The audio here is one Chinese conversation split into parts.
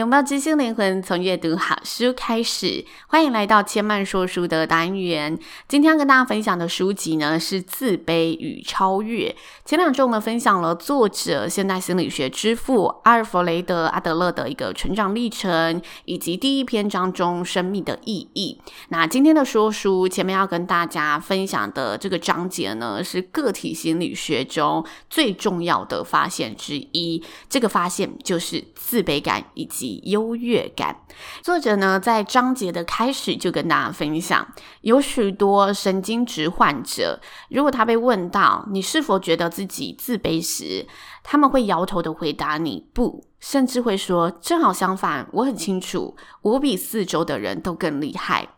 拥抱知性灵魂，从阅读好书开始。欢迎来到千嫚说书的单元。今天要跟大家分享的书籍呢，是《自卑与超越》。前两周我们分享了作者现代心理学之父阿尔弗雷德·阿德勒的一个成长历程，以及第一篇章中生命的意义。那今天的说书前面要跟大家分享的这个章节呢，是个体心理学中最重要的发现之一。这个发现就是自卑感以及优越感。作者呢，在章节的开始就跟大家分享，有许多神经质患者，如果他被问到你是否觉得自己自卑时，他们会摇头的回答你不，甚至会说正好相反，我很清楚，我比四周的人都更厉害。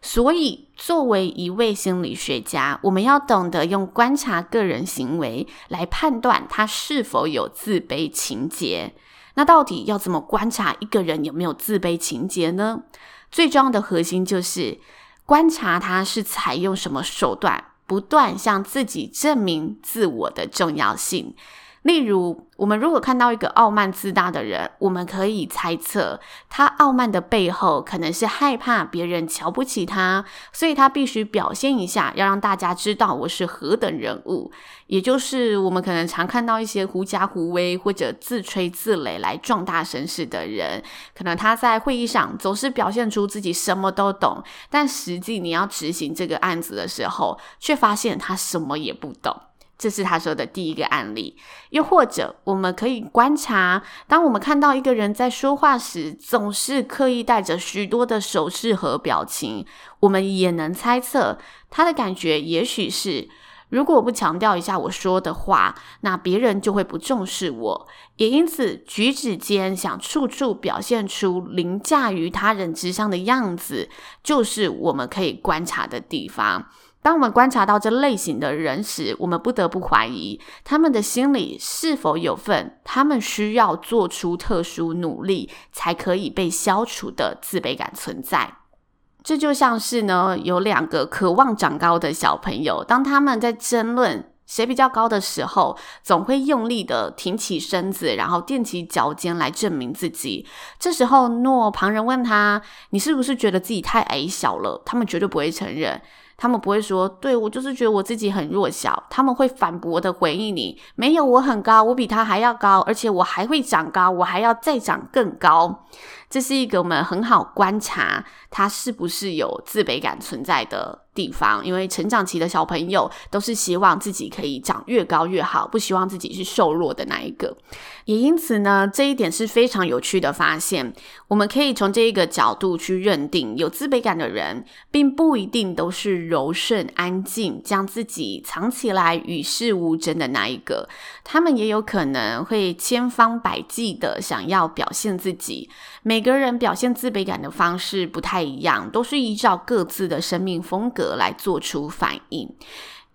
所以，作为一位心理学家，我们要懂得用观察个人行为来判断他是否有自卑情结。那到底要怎么观察一个人有没有自卑情节呢？最重要的核心就是观察他是采用什么手段，不断向自己证明自我的重要性。例如，我们如果看到一个傲慢自大的人，我们可以猜测他傲慢的背后可能是害怕别人瞧不起他，所以他必须表现一下，要让大家知道我是何等人物。也就是我们可能常看到一些狐假虎威或者自吹自擂来壮大声势的人，可能他在会议上总是表现出自己什么都懂，但实际你要执行这个案子的时候，却发现他什么也不懂。这是他说的第一个案例，又或者我们可以观察，当我们看到一个人在说话时，总是刻意带着许多的手势和表情，我们也能猜测他的感觉，也许是如果我不强调一下我说的话，那别人就会不重视我，也因此举止间想处处表现出凌驾于他人之上的样子，就是我们可以观察的地方。当我们观察到这类型的人时，我们不得不怀疑他们的心里是否有份他们需要做出特殊努力才可以被消除的自卑感存在。这就像是呢，有两个渴望长高的小朋友，当他们在争论谁比较高的时候，总会用力的挺起身子，然后垫起脚尖来证明自己。这时候，若旁人问他：“你是不是觉得自己太矮小了？”他们绝对不会承认。他们不会说，对，我就是觉得我自己很弱小。他们会反驳的回应你，没有，我很高，我比他还要高，而且我还会长高，我还要再长更高。这是一个我们很好观察他是不是有自卑感存在的地方，因为成长期的小朋友都是希望自己可以长越高越好，不希望自己是瘦弱的那一个。也因此呢，这一点是非常有趣的发现。我们可以从这一个角度去认定，有自卑感的人，并不一定都是柔顺安静，将自己藏起来与世无争的那一个。他们也有可能会千方百计的想要表现自己。每个人表现自卑感的方式不太一样，都是依照各自的生命风格来做出反应。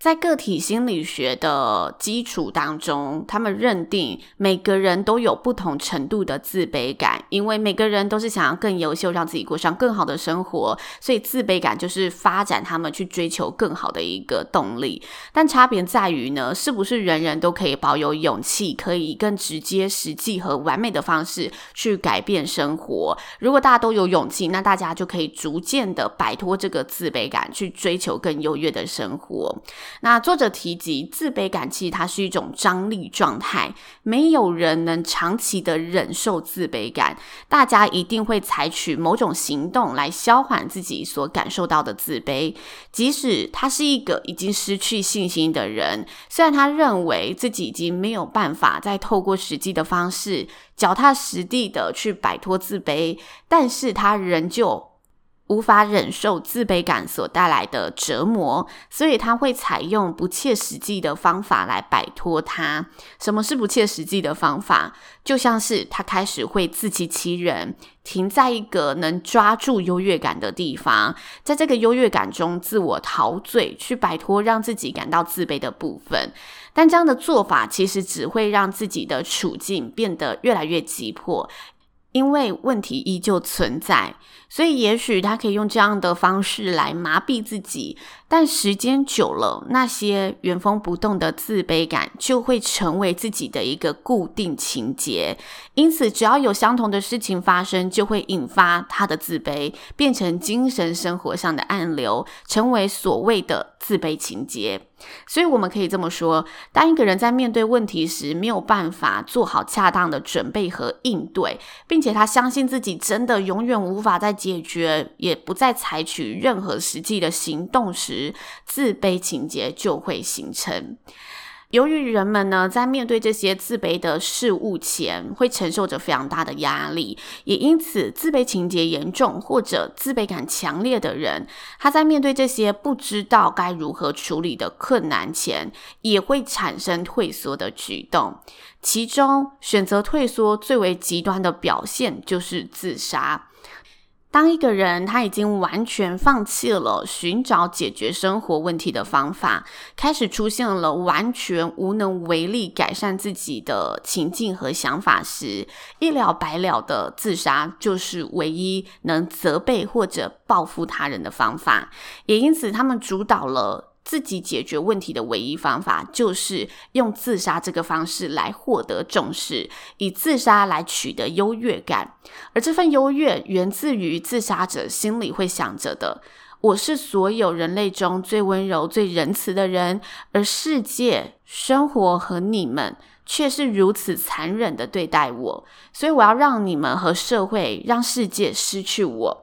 在个体心理学的基础当中，他们认定每个人都有不同程度的自卑感，因为每个人都是想要更优秀，让自己过上更好的生活，所以自卑感就是发展他们去追求更好的一个动力。但差别在于呢，是不是人人都可以保有勇气，可以更直接、实际和完美的方式去改变生活？如果大家都有勇气，那大家就可以逐渐的摆脱这个自卑感，去追求更优越的生活。那作者提及，自卑感其实它是一种张力状态，没有人能长期的忍受自卑感，大家一定会采取某种行动来消缓自己所感受到的自卑。即使他是一个已经失去信心的人，虽然他认为自己已经没有办法再透过实际的方式脚踏实地的去摆脱自卑，但是他仍旧无法忍受自卑感所带来的折磨，所以他会采用不切实际的方法来摆脱它。什么是不切实际的方法？就像是他开始会自欺欺人，停在一个能抓住优越感的地方，在这个优越感中自我陶醉，去摆脱让自己感到自卑的部分。但这样的做法其实只会让自己的处境变得越来越急迫。因为问题依旧存在，所以也许他可以用这样的方式来麻痹自己。但时间久了，那些原封不动的自卑感就会成为自己的一个固定情节。因此，只要有相同的事情发生，就会引发他的自卑，变成精神生活上的暗流，成为所谓的自卑情节。所以，我们可以这么说：当一个人在面对问题时，没有办法做好恰当的准备和应对，并且他相信自己真的永远无法再解决，也不再采取任何实际的行动时，自卑情节就会形成。由于人们呢，在面对这些自卑的事物前，会承受着非常大的压力，也因此，自卑情节严重或者自卑感强烈的人，他在面对这些不知道该如何处理的困难前，也会产生退缩的举动。其中，选择退缩最为极端的表现就是自杀。当一个人他已经完全放弃了寻找解决生活问题的方法，开始出现了完全无能为力改善自己的情境和想法时，一了百了的自杀就是唯一能责备或者报复他人的方法。也因此，他们主导了。自己解决问题的唯一方法，就是用自杀这个方式来获得重视，以自杀来取得优越感。而这份优越源自于自杀者心里会想着的：我是所有人类中最温柔、最仁慈的人，而世界、生活和你们却是如此残忍的对待我，所以我要让你们和社会、让世界失去我。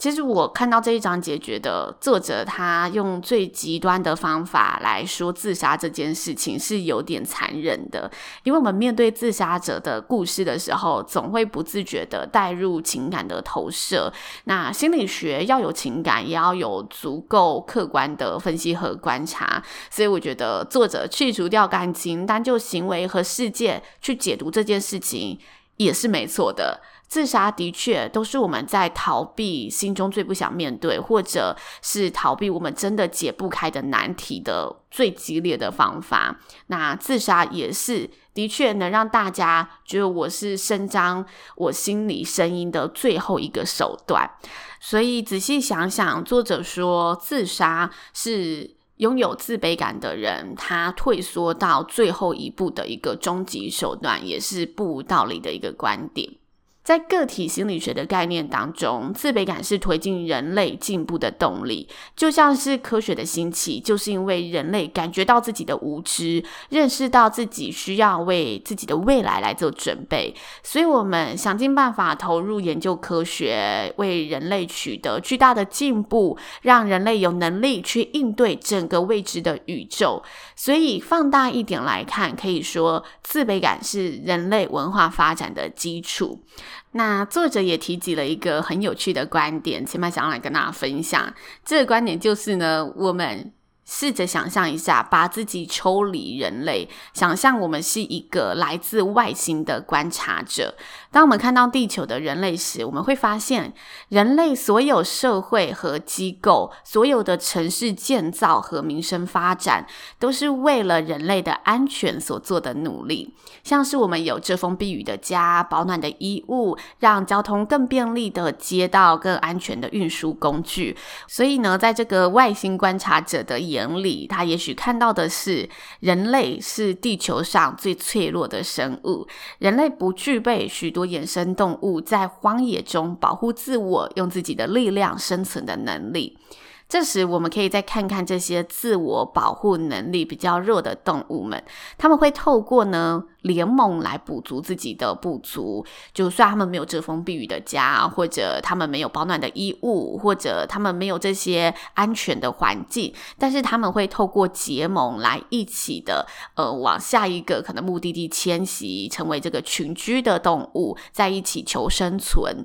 其实我看到这一章节，觉得作者他用最极端的方法来说自杀这件事情是有点残忍的，因为我们面对自杀者的故事的时候，总会不自觉地带入情感的投射。那心理学要有情感，也要有足够客观的分析和观察。所以我觉得作者去除掉感情，单就行为和事件去解读这件事情，也是没错的。自杀的确都是我们在逃避心中最不想面对，或者是逃避我们真的解不开的难题的最激烈的方法。那自杀也是的确能让大家觉得我是伸张我心里声音的最后一个手段。所以仔细想想，作者说自杀是拥有自卑感的人他退缩到最后一步的一个终极手段，也是不无道理的一个观点。在个体心理学的概念当中，自卑感是推进人类进步的动力，就像是科学的兴起，就是因为人类感觉到自己的无知，认识到自己需要为自己的未来来做准备，所以我们想尽办法投入研究科学，为人类取得巨大的进步，让人类有能力去应对整个未知的宇宙。所以放大一点来看，可以说自卑感是人类文化发展的基础。那作者也提及了一个很有趣的观点，前面想要来跟大家分享。这个观点就是呢，我们。试着想象一下，把自己抽离人类，想象我们是一个来自外星的观察者。当我们看到地球的人类时，我们会发现，人类所有社会和机构，所有的城市建造和民生发展，都是为了人类的安全所做的努力。像是我们有遮风避雨的家、保暖的衣物，让交通更便利的街道、更安全的运输工具。所以呢，在这个外星观察者的眼能力，他也许看到的是人类是地球上最脆弱的生物，人类不具备许多野生动物在荒野中保护自我、用自己的力量生存的能力。这时，我们可以再看看这些自我保护能力比较弱的动物们，他们会透过呢联盟来补足自己的不足。就算他们没有遮风避雨的家，或者他们没有保暖的衣物，或者他们没有这些安全的环境，但是他们会透过结盟来一起的呃往下一个可能目的地迁徙，成为这个群居的动物，在一起求生存。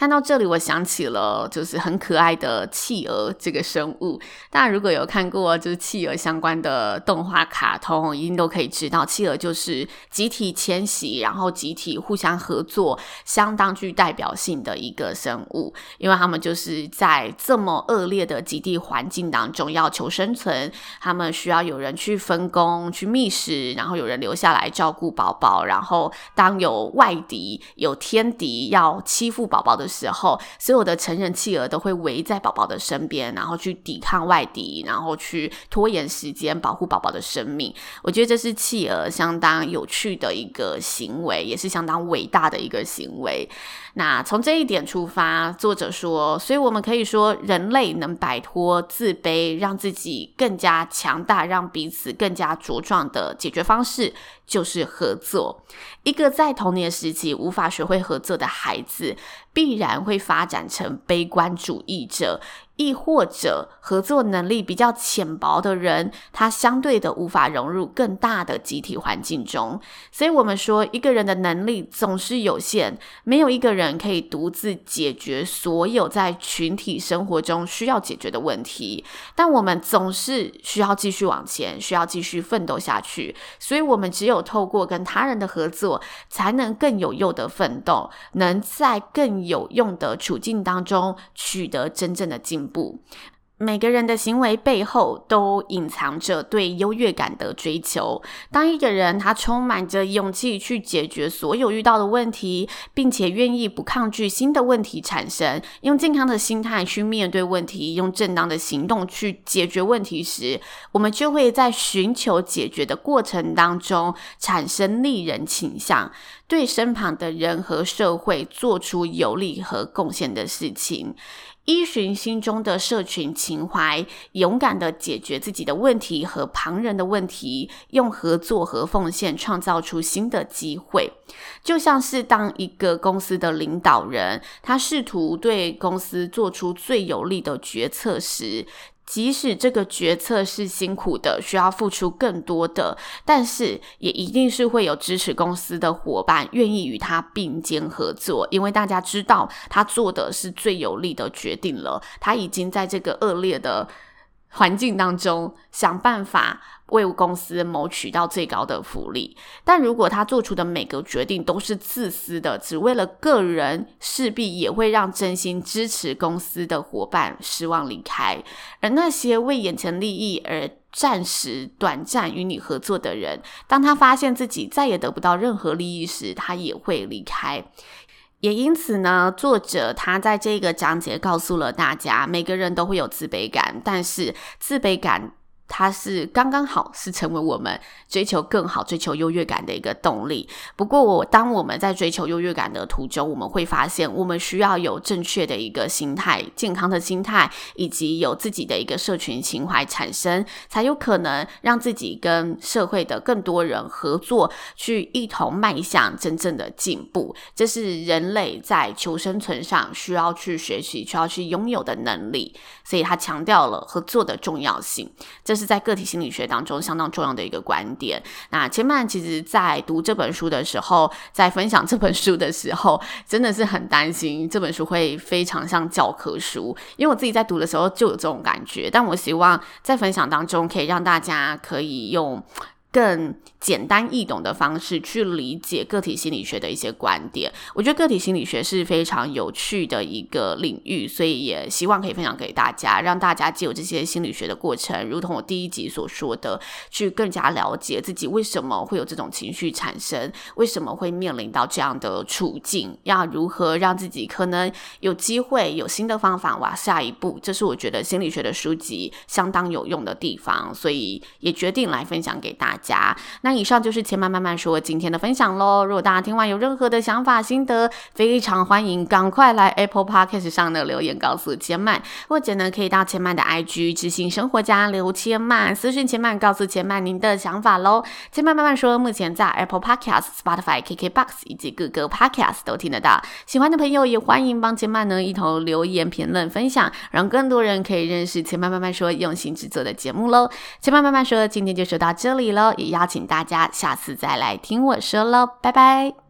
看到这里，我想起了就是很可爱的企鹅这个生物。大家如果有看过就是企鹅相关的动画卡通，一定都可以知道，企鹅就是集体迁徙，然后集体互相合作，相当具代表性的一个生物。因为他们就是在这么恶劣的极地环境当中要求生存，他们需要有人去分工去觅食，然后有人留下来照顾宝宝，然后当有外敌、有天敌要欺负宝宝的时候，所有的成人企鹅都会围在宝宝的身边，然后去抵抗外敌，然后去拖延时间，保护宝宝的生命。我觉得这是企鹅相当有趣的一个行为，也是相当伟大的一个行为。那从这一点出发，作者说，所以我们可以说，人类能摆脱自卑，让自己更加强大，让彼此更加茁壮的解决方式，就是合作。一个在童年时期无法学会合作的孩子，必然会发展成悲观主义者。亦或者合作能力比较浅薄的人，他相对的无法融入更大的集体环境中。所以，我们说一个人的能力总是有限，没有一个人可以独自解决所有在群体生活中需要解决的问题。但我们总是需要继续往前，需要继续奋斗下去。所以，我们只有透过跟他人的合作，才能更有用的奋斗，能在更有用的处境当中取得真正的进步。不，每个人的行为背后都隐藏着对优越感的追求。当一个人他充满着勇气去解决所有遇到的问题，并且愿意不抗拒新的问题产生，用健康的心态去面对问题，用正当的行动去解决问题时，我们就会在寻求解决的过程当中产生利人倾向，对身旁的人和社会做出有利和贡献的事情。依循心中的社群情怀，勇敢地解决自己的问题和旁人的问题，用合作和奉献创造出新的机会。就像是当一个公司的领导人，他试图对公司做出最有利的决策时，即使这个决策是辛苦的，需要付出更多的，但是也一定是会有支持公司的伙伴愿意与他并肩合作，因为大家知道他做的是最有利的决定了。他已经在这个恶劣的环境当中想办法。为公司谋取到最高的福利，但如果他做出的每个决定都是自私的，只为了个人，势必也会让真心支持公司的伙伴失望离开。而那些为眼前利益而暂时短暂与你合作的人，当他发现自己再也得不到任何利益时，他也会离开。也因此呢，作者他在这个章节告诉了大家，每个人都会有自卑感，但是自卑感。它是刚刚好，是成为我们追求更好、追求优越感的一个动力。不过，我当我们在追求优越感的途中，我们会发现，我们需要有正确的一个心态、健康的心态，以及有自己的一个社群情怀产生，才有可能让自己跟社会的更多人合作，去一同迈向真正的进步。这是人类在求生存上需要去学习、需要去拥有的能力。所以，他强调了合作的重要性。这是在个体心理学当中相当重要的一个观点。那千曼其实在读这本书的时候，在分享这本书的时候，真的是很担心这本书会非常像教科书，因为我自己在读的时候就有这种感觉。但我希望在分享当中，可以让大家可以用更简单易懂的方式去理解个体心理学的一些观点，我觉得个体心理学是非常有趣的一个领域，所以也希望可以分享给大家，让大家借由这些心理学的过程，如同我第一集所说的，去更加了解自己为什么会有这种情绪产生，为什么会面临到这样的处境，要如何让自己可能有机会有新的方法往下一步，这是我觉得心理学的书籍相当有用的地方，所以也决定来分享给大家。家那以上就是千曼慢慢说今天的分享喽。如果大家听完有任何的想法心得，非常欢迎赶快来 Apple Podcast 上的留言告诉千曼，或者呢可以到千曼的 IG 知行生活家刘千曼私讯千曼，告诉千曼您的想法喽。千曼慢慢说，目前在 Apple Podcast、Spotify、KKBox 以及各个 Podcast 都听得到。喜欢的朋友也欢迎帮千曼呢一同留言评论分享，让更多人可以认识千曼慢慢说用心制作的节目喽。千曼慢慢说今天就说到这里喽，也邀请大。家下次再来听我说喽，拜拜。